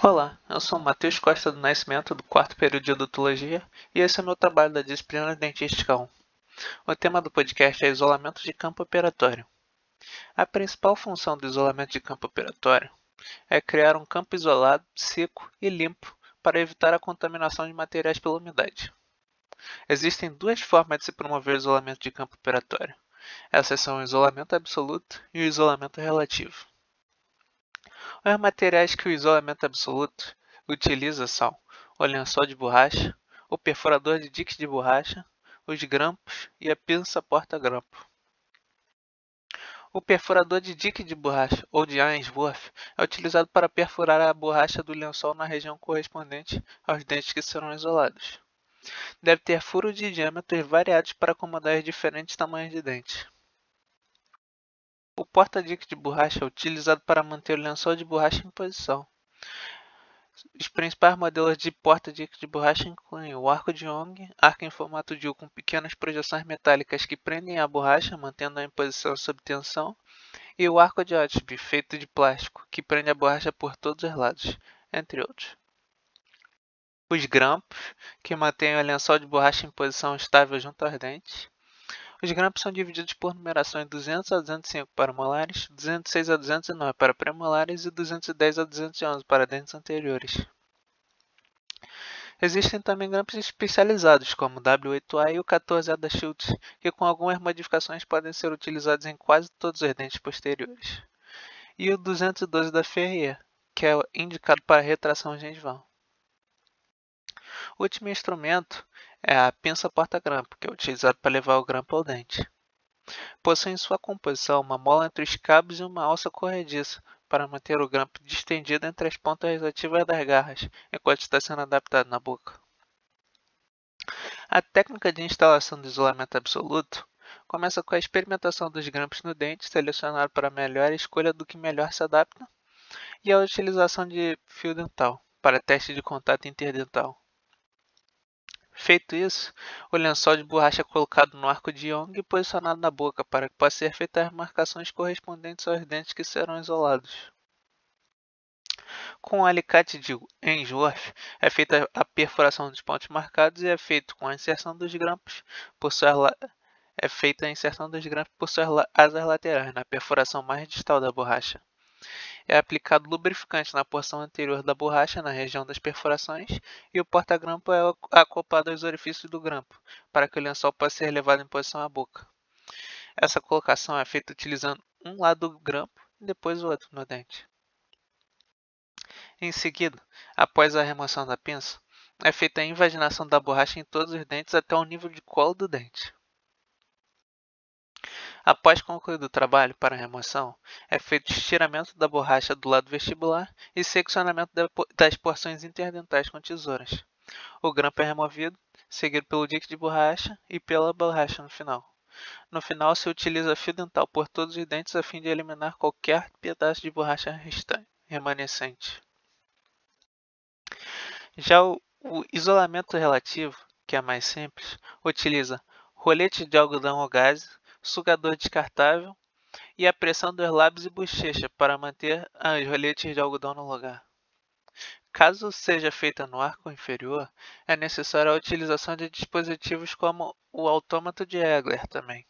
Olá, eu sou Matheus Costa do Nascimento, do quarto período de odontologia, e esse é o meu trabalho da disciplina Dentística 1. O tema do podcast é isolamento de campo operatório. A principal função do isolamento de campo operatório é criar um campo isolado, seco e limpo para evitar a contaminação de materiais pela umidade. Existem duas formas de se promover o isolamento de campo operatório. Essas são o isolamento absoluto e o isolamento relativo. Os materiais que o isolamento absoluto utiliza são o lençol de borracha, o perfurador de diques de borracha, os grampos e a pinça porta-grampo. O perfurador de dique de borracha, ou de Ainsworth, é utilizado para perfurar a borracha do lençol na região correspondente aos dentes que serão isolados. Deve ter furos de diâmetros variados para acomodar os diferentes tamanhos de dentes. O porta-dique de borracha é utilizado para manter o lençol de borracha em posição. Os principais modelos de porta-dique de borracha incluem o arco de Young, arco em formato de U com pequenas projeções metálicas que prendem a borracha, mantendo-a em posição sob tensão, e o arco de Ottby, feito de plástico, que prende a borracha por todos os lados, entre outros. Os grampos, que mantêm o lençol de borracha em posição estável junto aos dentes. Os grampos são divididos por numerações 200 a 205 para molares, 206 a 209 para premolares e 210 a 211 para dentes anteriores. Existem também grampos especializados, como o W8A e o 14A da Schultz, que com algumas modificações podem ser utilizados em quase todos os dentes posteriores. E o 212 da Ferrier, que é indicado para retração gengival. O último instrumento é a pinça porta-grampo, que é utilizado para levar o grampo ao dente. Possui em sua composição uma mola entre os cabos e uma alça corrediça para manter o grampo distendido entre as pontas relativas das garras, enquanto está sendo adaptado na boca. A técnica de instalação do isolamento absoluto começa com a experimentação dos grampos no dente, selecionado para a melhor escolha do que melhor se adapta, e a utilização de fio dental para teste de contato interdental. Feito isso, o lençol de borracha é colocado no arco de Young e posicionado na boca para que possa ser feitas as marcações correspondentes aos dentes que serão isolados. Com o alicate de Ainsworth é feita a perfuração dos pontos marcados e é feito com a inserção dos grampos por suas é feita a inserção dos grampos por suas asas laterais na perfuração mais distal da borracha. É aplicado lubrificante na porção anterior da borracha, na região das perfurações, e o porta-grampo é acoplado aos orifícios do grampo, para que o lençol possa ser levado em posição à boca. Essa colocação é feita utilizando um lado do grampo e depois o outro no dente. Em seguida, após a remoção da pinça, é feita a invaginação da borracha em todos os dentes até o nível de colo do dente. Após concluído o trabalho para remoção, é feito estiramento da borracha do lado vestibular e seccionamento das porções interdentais com tesouras. O grampo é removido, seguido pelo dique de borracha e pela borracha no final. No final, se utiliza fio dental por todos os dentes a fim de eliminar qualquer pedaço de borracha remanescente. Já o, o isolamento relativo, que é mais simples, utiliza rolete de algodão ou gaze, sugador descartável e a pressão dos lábios e bochecha para manter as rolhetes de algodão no lugar. Caso seja feita no arco inferior, é necessária a utilização de dispositivos como o autômato de Egler também.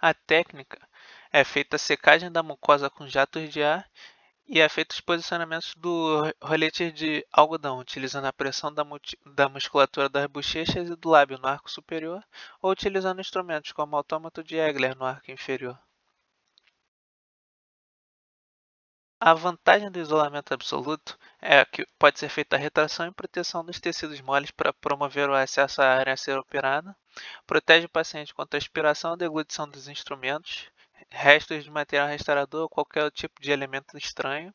A técnica é feita a secagem da mucosa com jatos de ar e é feito os posicionamentos do rolete de algodão, utilizando a pressão da, da, musculatura das bochechas e do lábio no arco superior, ou utilizando instrumentos como o autômato de Egler no arco inferior. A vantagem do isolamento absoluto é que pode ser feita a retração e proteção dos tecidos moles para promover o acesso à área a ser operada, protege o paciente contra a aspiração ou deglutição dos instrumentos, restos de material restaurador qualquer tipo de elemento estranho,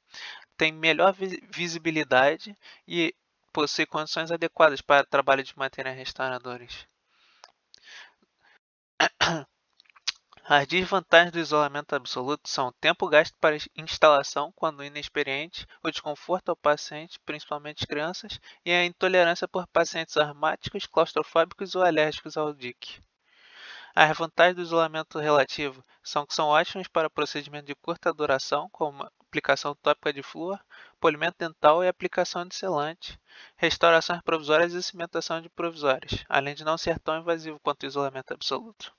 tem melhor visibilidade e possui condições adequadas para trabalho de materiais restauradores. As desvantagens do isolamento absoluto são o tempo gasto para instalação quando inexperiente, o desconforto ao paciente, principalmente crianças, e a intolerância por pacientes asmáticos, claustrofóbicos ou alérgicos ao DIC. As vantagens do isolamento relativo são que são ótimos para procedimentos de curta duração, como aplicação tópica de flúor, polimento dental e aplicação de selante, restaurações provisórias e cimentação de provisórias, além de não ser tão invasivo quanto o isolamento absoluto.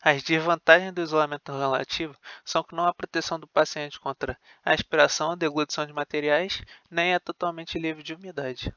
As desvantagens do isolamento relativo são que não há proteção do paciente contra a aspiração ou deglutição de materiais, nem é totalmente livre de umidade.